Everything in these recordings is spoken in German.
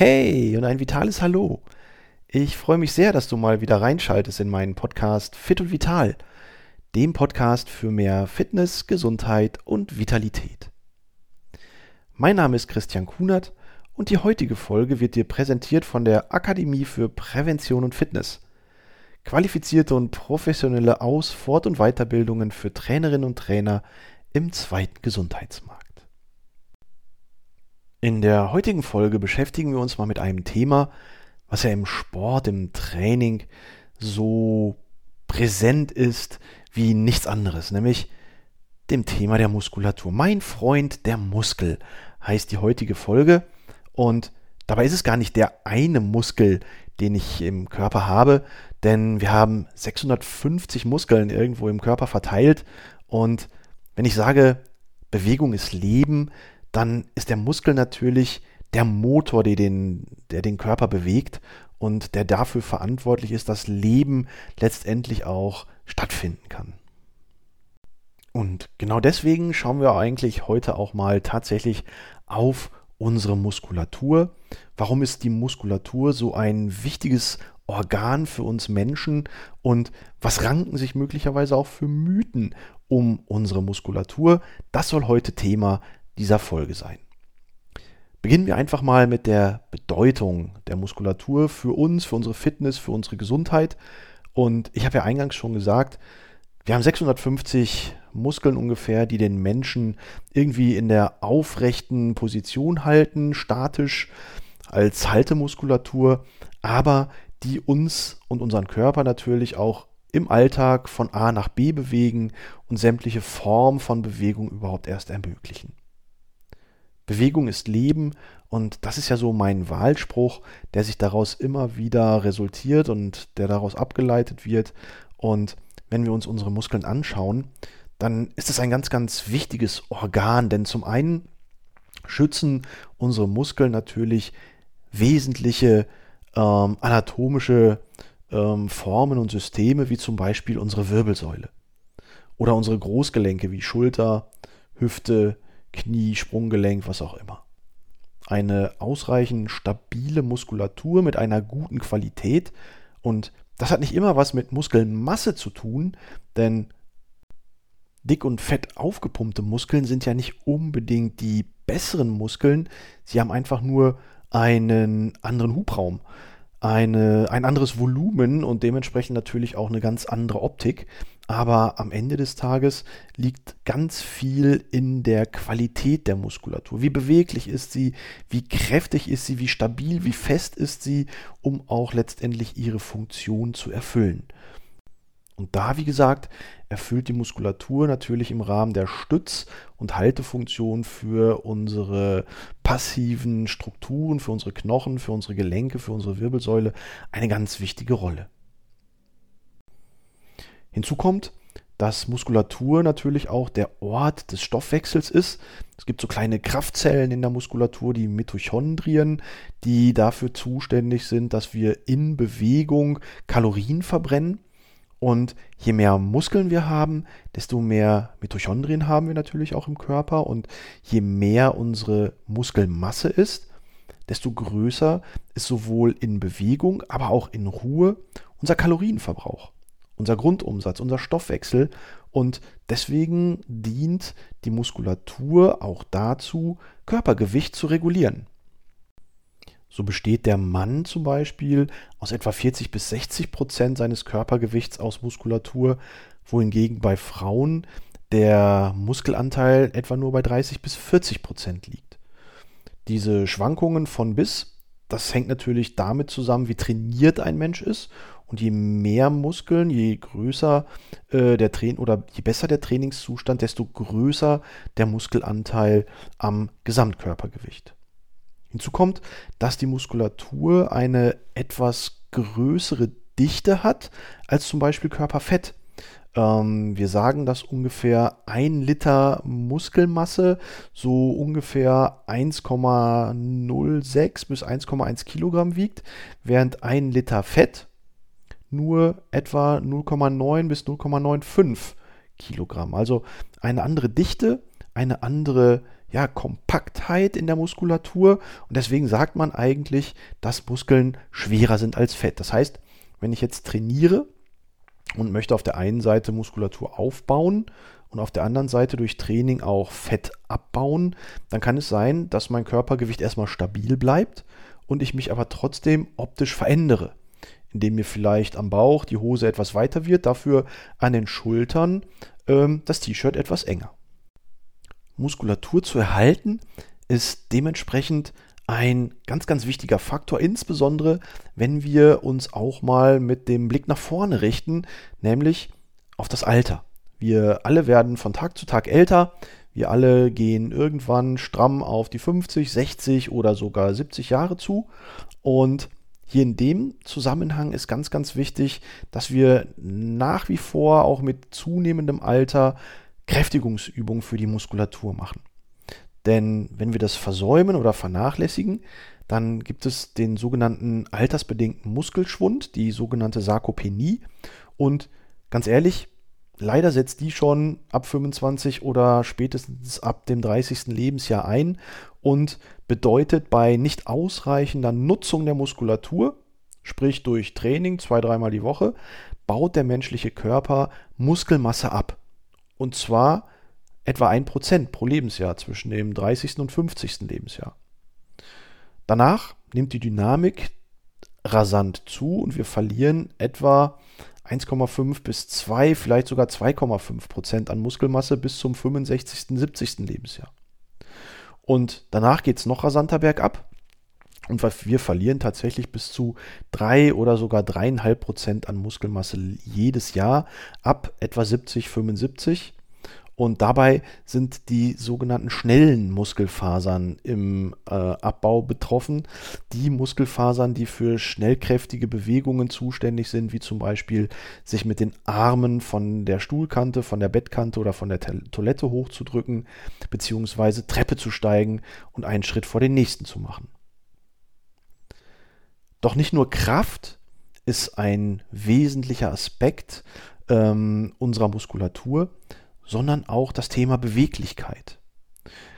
Hey und ein vitales Hallo. Ich freue mich sehr, dass du mal wieder reinschaltest in meinen Podcast Fit und Vital, dem Podcast für mehr Fitness, Gesundheit und Vitalität. Mein Name ist Christian Kunert und die heutige Folge wird dir präsentiert von der Akademie für Prävention und Fitness. Qualifizierte und professionelle Aus-, Fort- und Weiterbildungen für Trainerinnen und Trainer im zweiten Gesundheitsmarkt. In der heutigen Folge beschäftigen wir uns mal mit einem Thema, was ja im Sport, im Training so präsent ist wie nichts anderes, nämlich dem Thema der Muskulatur. Mein Freund der Muskel heißt die heutige Folge und dabei ist es gar nicht der eine Muskel, den ich im Körper habe, denn wir haben 650 Muskeln irgendwo im Körper verteilt und wenn ich sage, Bewegung ist Leben, dann ist der Muskel natürlich der Motor, der den, der den Körper bewegt und der dafür verantwortlich ist, dass Leben letztendlich auch stattfinden kann. Und genau deswegen schauen wir eigentlich heute auch mal tatsächlich auf unsere Muskulatur. Warum ist die Muskulatur so ein wichtiges Organ für uns Menschen und was ranken sich möglicherweise auch für Mythen um unsere Muskulatur? Das soll heute Thema dieser Folge sein. Beginnen wir einfach mal mit der Bedeutung der Muskulatur für uns, für unsere Fitness, für unsere Gesundheit. Und ich habe ja eingangs schon gesagt, wir haben 650 Muskeln ungefähr, die den Menschen irgendwie in der aufrechten Position halten, statisch als Haltemuskulatur, aber die uns und unseren Körper natürlich auch im Alltag von A nach B bewegen und sämtliche Formen von Bewegung überhaupt erst ermöglichen. Bewegung ist Leben und das ist ja so mein Wahlspruch, der sich daraus immer wieder resultiert und der daraus abgeleitet wird. Und wenn wir uns unsere Muskeln anschauen, dann ist es ein ganz, ganz wichtiges Organ, denn zum einen schützen unsere Muskeln natürlich wesentliche ähm, anatomische ähm, Formen und Systeme, wie zum Beispiel unsere Wirbelsäule oder unsere Großgelenke wie Schulter, Hüfte, Knie, Sprunggelenk, was auch immer. Eine ausreichend stabile Muskulatur mit einer guten Qualität und das hat nicht immer was mit Muskelmasse zu tun, denn dick und fett aufgepumpte Muskeln sind ja nicht unbedingt die besseren Muskeln, sie haben einfach nur einen anderen Hubraum eine, ein anderes Volumen und dementsprechend natürlich auch eine ganz andere Optik. Aber am Ende des Tages liegt ganz viel in der Qualität der Muskulatur. Wie beweglich ist sie, wie kräftig ist sie, wie stabil, wie fest ist sie, um auch letztendlich ihre Funktion zu erfüllen. Und da, wie gesagt, erfüllt die Muskulatur natürlich im Rahmen der Stütz- und Haltefunktion für unsere passiven Strukturen, für unsere Knochen, für unsere Gelenke, für unsere Wirbelsäule eine ganz wichtige Rolle. Hinzu kommt, dass Muskulatur natürlich auch der Ort des Stoffwechsels ist. Es gibt so kleine Kraftzellen in der Muskulatur, die Mitochondrien, die dafür zuständig sind, dass wir in Bewegung Kalorien verbrennen. Und je mehr Muskeln wir haben, desto mehr Mitochondrien haben wir natürlich auch im Körper. Und je mehr unsere Muskelmasse ist, desto größer ist sowohl in Bewegung, aber auch in Ruhe unser Kalorienverbrauch, unser Grundumsatz, unser Stoffwechsel. Und deswegen dient die Muskulatur auch dazu, Körpergewicht zu regulieren. So besteht der Mann zum Beispiel aus etwa 40 bis 60 Prozent seines Körpergewichts aus Muskulatur, wohingegen bei Frauen der Muskelanteil etwa nur bei 30 bis 40 Prozent liegt. Diese Schwankungen von bis, das hängt natürlich damit zusammen, wie trainiert ein Mensch ist. Und je mehr Muskeln, je größer äh, der Train oder je besser der Trainingszustand, desto größer der Muskelanteil am Gesamtkörpergewicht. Hinzu kommt, dass die Muskulatur eine etwas größere Dichte hat als zum Beispiel Körperfett. Ähm, wir sagen, dass ungefähr ein Liter Muskelmasse so ungefähr 1,06 bis 1,1 Kilogramm wiegt, während ein Liter Fett nur etwa 0,9 bis 0,95 Kilogramm. Also eine andere Dichte, eine andere ja, Kompaktheit in der Muskulatur und deswegen sagt man eigentlich, dass Muskeln schwerer sind als Fett. Das heißt, wenn ich jetzt trainiere und möchte auf der einen Seite Muskulatur aufbauen und auf der anderen Seite durch Training auch Fett abbauen, dann kann es sein, dass mein Körpergewicht erstmal stabil bleibt und ich mich aber trotzdem optisch verändere, indem mir vielleicht am Bauch die Hose etwas weiter wird, dafür an den Schultern ähm, das T-Shirt etwas enger. Muskulatur zu erhalten ist dementsprechend ein ganz, ganz wichtiger Faktor, insbesondere wenn wir uns auch mal mit dem Blick nach vorne richten, nämlich auf das Alter. Wir alle werden von Tag zu Tag älter. Wir alle gehen irgendwann stramm auf die 50, 60 oder sogar 70 Jahre zu. Und hier in dem Zusammenhang ist ganz, ganz wichtig, dass wir nach wie vor auch mit zunehmendem Alter Kräftigungsübungen für die Muskulatur machen. Denn wenn wir das versäumen oder vernachlässigen, dann gibt es den sogenannten altersbedingten Muskelschwund, die sogenannte Sarkopenie. Und ganz ehrlich, Leider setzt die schon ab 25 oder spätestens ab dem 30. Lebensjahr ein und bedeutet bei nicht ausreichender Nutzung der Muskulatur, sprich durch Training zwei, dreimal die Woche, baut der menschliche Körper Muskelmasse ab. Und zwar etwa 1% pro Lebensjahr zwischen dem 30. und 50. Lebensjahr. Danach nimmt die Dynamik rasant zu und wir verlieren etwa 1,5 bis 2, vielleicht sogar 2,5 Prozent an Muskelmasse bis zum 65., 70. Lebensjahr. Und danach geht es noch rasanter bergab. Und wir verlieren tatsächlich bis zu 3 oder sogar 3,5 Prozent an Muskelmasse jedes Jahr ab etwa 70, 75. Und dabei sind die sogenannten schnellen Muskelfasern im äh, Abbau betroffen. Die Muskelfasern, die für schnellkräftige Bewegungen zuständig sind, wie zum Beispiel sich mit den Armen von der Stuhlkante, von der Bettkante oder von der Toilette hochzudrücken, beziehungsweise Treppe zu steigen und einen Schritt vor den nächsten zu machen. Doch nicht nur Kraft ist ein wesentlicher Aspekt ähm, unserer Muskulatur, sondern auch das Thema Beweglichkeit.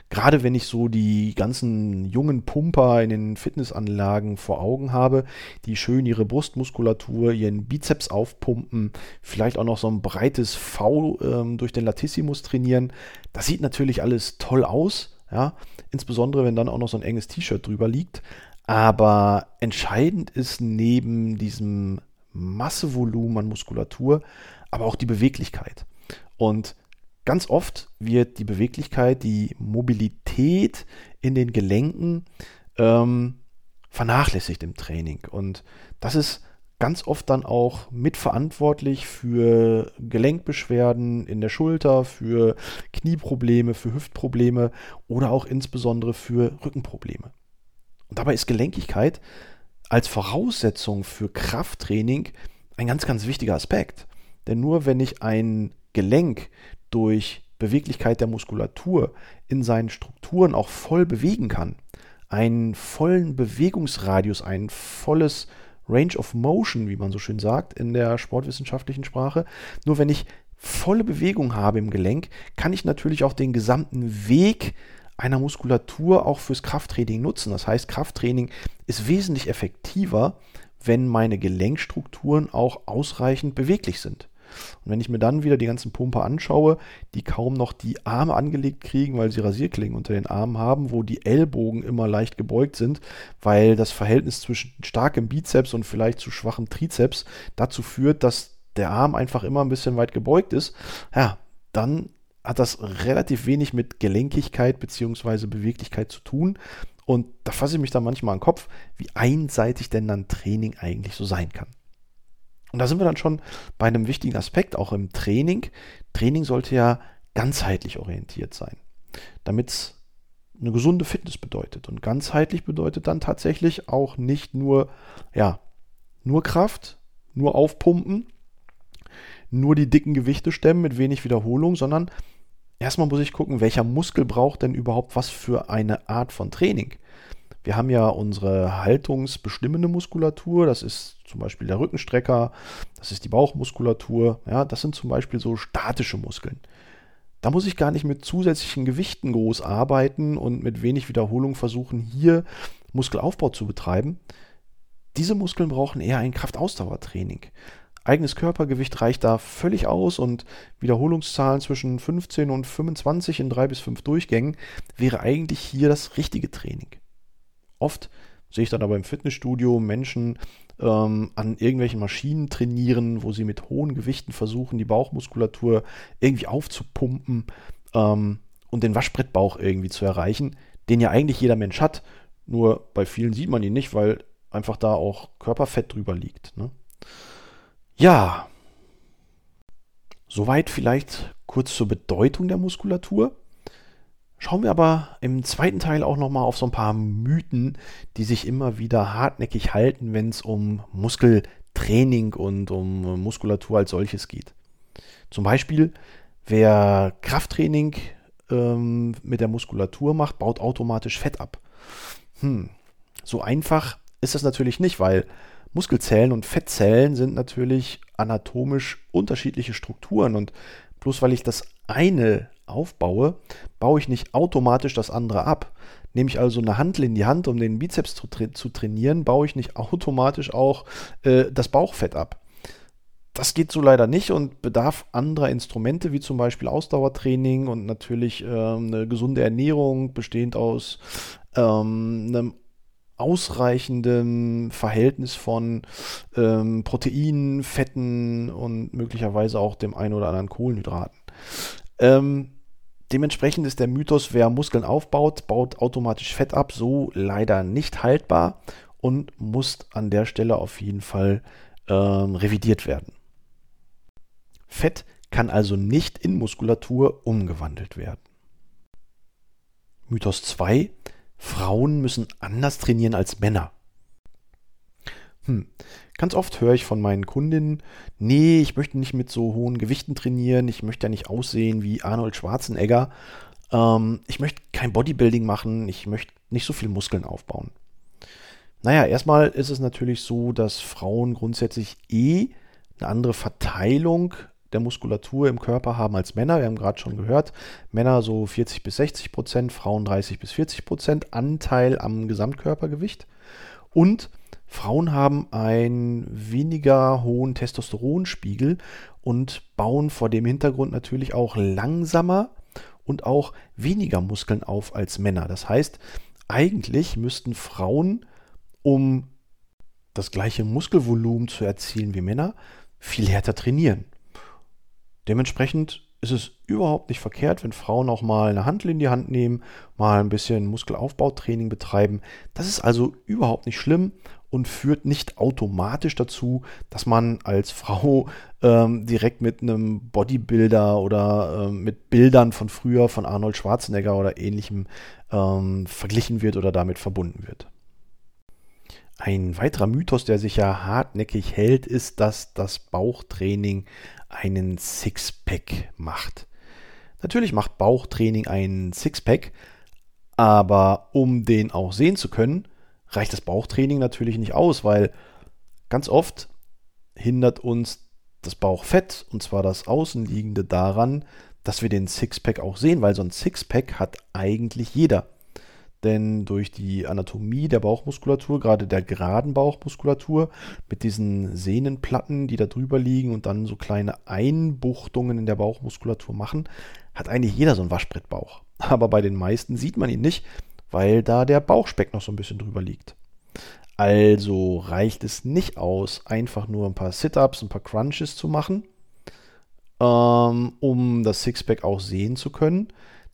Gerade wenn ich so die ganzen jungen Pumper in den Fitnessanlagen vor Augen habe, die schön ihre Brustmuskulatur, ihren Bizeps aufpumpen, vielleicht auch noch so ein breites V ähm, durch den Latissimus trainieren, das sieht natürlich alles toll aus, ja, insbesondere wenn dann auch noch so ein enges T-Shirt drüber liegt. Aber entscheidend ist neben diesem Massevolumen an Muskulatur aber auch die Beweglichkeit. Und ganz oft wird die Beweglichkeit, die Mobilität in den Gelenken ähm, vernachlässigt im Training. Und das ist ganz oft dann auch mitverantwortlich für Gelenkbeschwerden in der Schulter, für Knieprobleme, für Hüftprobleme oder auch insbesondere für Rückenprobleme. Und dabei ist Gelenkigkeit als Voraussetzung für Krafttraining ein ganz, ganz wichtiger Aspekt. Denn nur wenn ich ein Gelenk durch Beweglichkeit der Muskulatur in seinen Strukturen auch voll bewegen kann, einen vollen Bewegungsradius, ein volles Range of Motion, wie man so schön sagt in der sportwissenschaftlichen Sprache. Nur wenn ich volle Bewegung habe im Gelenk, kann ich natürlich auch den gesamten Weg einer Muskulatur auch fürs Krafttraining nutzen. Das heißt, Krafttraining ist wesentlich effektiver, wenn meine Gelenkstrukturen auch ausreichend beweglich sind. Und wenn ich mir dann wieder die ganzen Pumper anschaue, die kaum noch die Arme angelegt kriegen, weil sie Rasierklingen unter den Armen haben, wo die Ellbogen immer leicht gebeugt sind, weil das Verhältnis zwischen starkem Bizeps und vielleicht zu schwachem Trizeps dazu führt, dass der Arm einfach immer ein bisschen weit gebeugt ist, ja, dann hat das relativ wenig mit Gelenkigkeit bzw. Beweglichkeit zu tun. Und da fasse ich mich dann manchmal an den Kopf, wie einseitig denn dann Training eigentlich so sein kann. Und da sind wir dann schon bei einem wichtigen Aspekt, auch im Training. Training sollte ja ganzheitlich orientiert sein, damit es eine gesunde Fitness bedeutet. Und ganzheitlich bedeutet dann tatsächlich auch nicht nur, ja, nur Kraft, nur aufpumpen, nur die dicken Gewichte stemmen mit wenig Wiederholung, sondern erstmal muss ich gucken, welcher Muskel braucht denn überhaupt was für eine Art von Training. Wir haben ja unsere haltungsbestimmende Muskulatur, das ist zum Beispiel der Rückenstrecker, das ist die Bauchmuskulatur, ja, das sind zum Beispiel so statische Muskeln. Da muss ich gar nicht mit zusätzlichen Gewichten groß arbeiten und mit wenig Wiederholung versuchen, hier Muskelaufbau zu betreiben. Diese Muskeln brauchen eher ein Kraftausdauertraining. Eigenes Körpergewicht reicht da völlig aus und Wiederholungszahlen zwischen 15 und 25 in drei bis fünf Durchgängen wäre eigentlich hier das richtige Training. Oft sehe ich dann aber im Fitnessstudio Menschen ähm, an irgendwelchen Maschinen trainieren, wo sie mit hohen Gewichten versuchen, die Bauchmuskulatur irgendwie aufzupumpen ähm, und den Waschbrettbauch irgendwie zu erreichen, den ja eigentlich jeder Mensch hat. Nur bei vielen sieht man ihn nicht, weil einfach da auch Körperfett drüber liegt. Ne? Ja, soweit vielleicht kurz zur Bedeutung der Muskulatur. Schauen wir aber im zweiten Teil auch nochmal auf so ein paar Mythen, die sich immer wieder hartnäckig halten, wenn es um Muskeltraining und um Muskulatur als solches geht. Zum Beispiel, wer Krafttraining ähm, mit der Muskulatur macht, baut automatisch Fett ab. Hm, so einfach ist das natürlich nicht, weil Muskelzellen und Fettzellen sind natürlich anatomisch unterschiedliche Strukturen und bloß weil ich das eine aufbaue, baue ich nicht automatisch das andere ab. Nehme ich also eine Handel in die Hand, um den Bizeps zu, tra zu trainieren, baue ich nicht automatisch auch äh, das Bauchfett ab. Das geht so leider nicht und bedarf anderer Instrumente, wie zum Beispiel Ausdauertraining und natürlich äh, eine gesunde Ernährung, bestehend aus ähm, einem ausreichenden Verhältnis von ähm, Proteinen, Fetten und möglicherweise auch dem einen oder anderen Kohlenhydraten. Ähm, dementsprechend ist der Mythos, wer Muskeln aufbaut, baut automatisch Fett ab, so leider nicht haltbar und muss an der Stelle auf jeden Fall ähm, revidiert werden. Fett kann also nicht in Muskulatur umgewandelt werden. Mythos 2. Frauen müssen anders trainieren als Männer. Hm. Ganz oft höre ich von meinen Kundinnen, nee, ich möchte nicht mit so hohen Gewichten trainieren, ich möchte ja nicht aussehen wie Arnold Schwarzenegger, ähm, ich möchte kein Bodybuilding machen, ich möchte nicht so viel Muskeln aufbauen. Naja, erstmal ist es natürlich so, dass Frauen grundsätzlich eh eine andere Verteilung der Muskulatur im Körper haben als Männer. Wir haben gerade schon gehört, Männer so 40 bis 60 Prozent, Frauen 30 bis 40 Prozent Anteil am Gesamtkörpergewicht. Und Frauen haben einen weniger hohen Testosteronspiegel und bauen vor dem Hintergrund natürlich auch langsamer und auch weniger Muskeln auf als Männer. Das heißt, eigentlich müssten Frauen, um das gleiche Muskelvolumen zu erzielen wie Männer, viel härter trainieren. Dementsprechend ist es überhaupt nicht verkehrt, wenn Frauen auch mal eine Handel in die Hand nehmen, mal ein bisschen Muskelaufbautraining betreiben. Das ist also überhaupt nicht schlimm und führt nicht automatisch dazu, dass man als Frau ähm, direkt mit einem Bodybuilder oder ähm, mit Bildern von früher von Arnold Schwarzenegger oder ähnlichem ähm, verglichen wird oder damit verbunden wird. Ein weiterer Mythos, der sich ja hartnäckig hält, ist, dass das Bauchtraining einen Sixpack macht. Natürlich macht Bauchtraining einen Sixpack, aber um den auch sehen zu können, reicht das Bauchtraining natürlich nicht aus, weil ganz oft hindert uns das Bauchfett, und zwar das Außenliegende, daran, dass wir den Sixpack auch sehen, weil so ein Sixpack hat eigentlich jeder. Denn durch die Anatomie der Bauchmuskulatur, gerade der geraden Bauchmuskulatur, mit diesen Sehnenplatten, die da drüber liegen und dann so kleine Einbuchtungen in der Bauchmuskulatur machen, hat eigentlich jeder so einen Waschbrettbauch. Aber bei den meisten sieht man ihn nicht, weil da der Bauchspeck noch so ein bisschen drüber liegt. Also reicht es nicht aus, einfach nur ein paar Sit-ups, ein paar Crunches zu machen, ähm, um das Sixpack auch sehen zu können.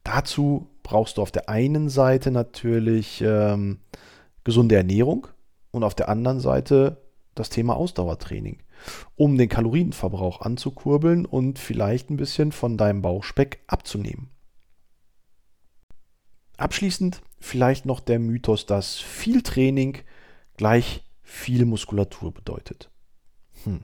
Dazu brauchst du auf der einen Seite natürlich ähm, gesunde Ernährung und auf der anderen Seite das Thema Ausdauertraining, um den Kalorienverbrauch anzukurbeln und vielleicht ein bisschen von deinem Bauchspeck abzunehmen. Abschließend vielleicht noch der Mythos, dass viel Training gleich viel Muskulatur bedeutet. Hm.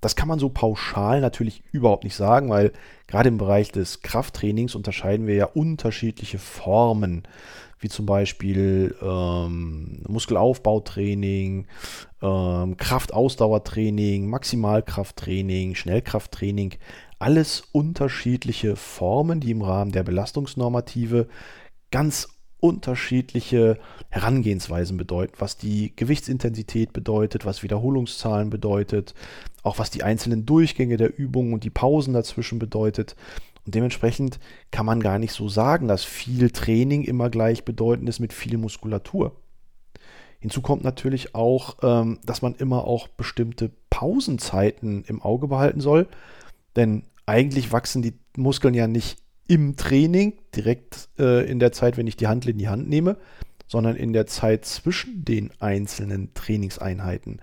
Das kann man so pauschal natürlich überhaupt nicht sagen, weil gerade im Bereich des Krafttrainings unterscheiden wir ja unterschiedliche Formen, wie zum Beispiel ähm, Muskelaufbautraining, ähm, Kraftausdauertraining, Maximalkrafttraining, Schnellkrafttraining. alles unterschiedliche Formen, die im Rahmen der Belastungsnormative ganz unterschiedliche Herangehensweisen bedeuten, was die Gewichtsintensität bedeutet, was Wiederholungszahlen bedeutet, auch was die einzelnen Durchgänge der Übungen und die Pausen dazwischen bedeutet. Und dementsprechend kann man gar nicht so sagen, dass viel Training immer gleichbedeutend ist mit viel Muskulatur. Hinzu kommt natürlich auch, ähm, dass man immer auch bestimmte Pausenzeiten im Auge behalten soll, denn eigentlich wachsen die Muskeln ja nicht im Training, direkt äh, in der Zeit, wenn ich die Handel in die Hand nehme, sondern in der Zeit zwischen den einzelnen Trainingseinheiten.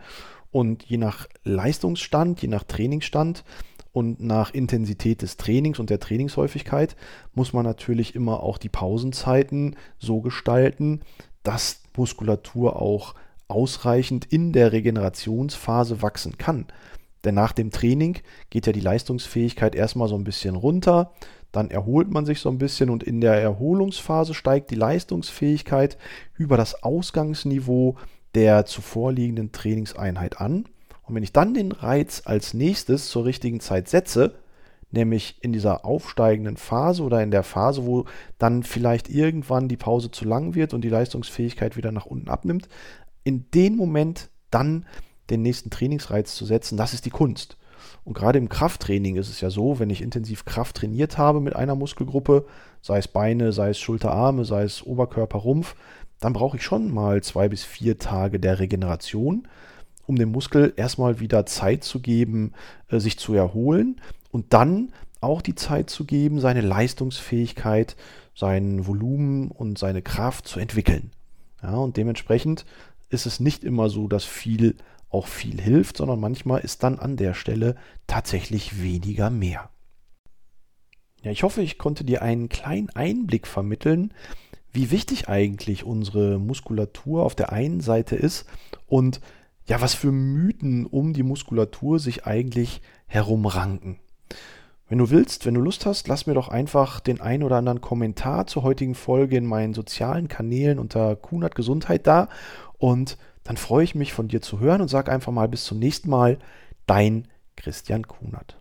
Und je nach Leistungsstand, je nach Trainingsstand und nach Intensität des Trainings und der Trainingshäufigkeit muss man natürlich immer auch die Pausenzeiten so gestalten, dass Muskulatur auch ausreichend in der Regenerationsphase wachsen kann. Denn nach dem Training geht ja die Leistungsfähigkeit erstmal so ein bisschen runter, dann erholt man sich so ein bisschen und in der Erholungsphase steigt die Leistungsfähigkeit über das Ausgangsniveau der zuvor liegenden Trainingseinheit an. Und wenn ich dann den Reiz als nächstes zur richtigen Zeit setze, nämlich in dieser aufsteigenden Phase oder in der Phase, wo dann vielleicht irgendwann die Pause zu lang wird und die Leistungsfähigkeit wieder nach unten abnimmt, in dem Moment dann den nächsten Trainingsreiz zu setzen, das ist die Kunst. Und gerade im Krafttraining ist es ja so, wenn ich intensiv Kraft trainiert habe mit einer Muskelgruppe, sei es Beine, sei es Schulterarme, sei es Oberkörper, Rumpf, dann brauche ich schon mal zwei bis vier Tage der Regeneration, um dem Muskel erstmal wieder Zeit zu geben, äh, sich zu erholen und dann auch die Zeit zu geben, seine Leistungsfähigkeit, sein Volumen und seine Kraft zu entwickeln. Ja, und dementsprechend ist es nicht immer so, dass viel auch viel hilft, sondern manchmal ist dann an der Stelle tatsächlich weniger mehr. Ja, ich hoffe, ich konnte dir einen kleinen Einblick vermitteln, wie wichtig eigentlich unsere Muskulatur auf der einen Seite ist und ja, was für Mythen um die Muskulatur sich eigentlich herumranken. Wenn du willst, wenn du Lust hast, lass mir doch einfach den ein oder anderen Kommentar zur heutigen Folge in meinen sozialen Kanälen unter Kunert Gesundheit da und dann freue ich mich von dir zu hören und sag einfach mal bis zum nächsten Mal, dein Christian Kunert.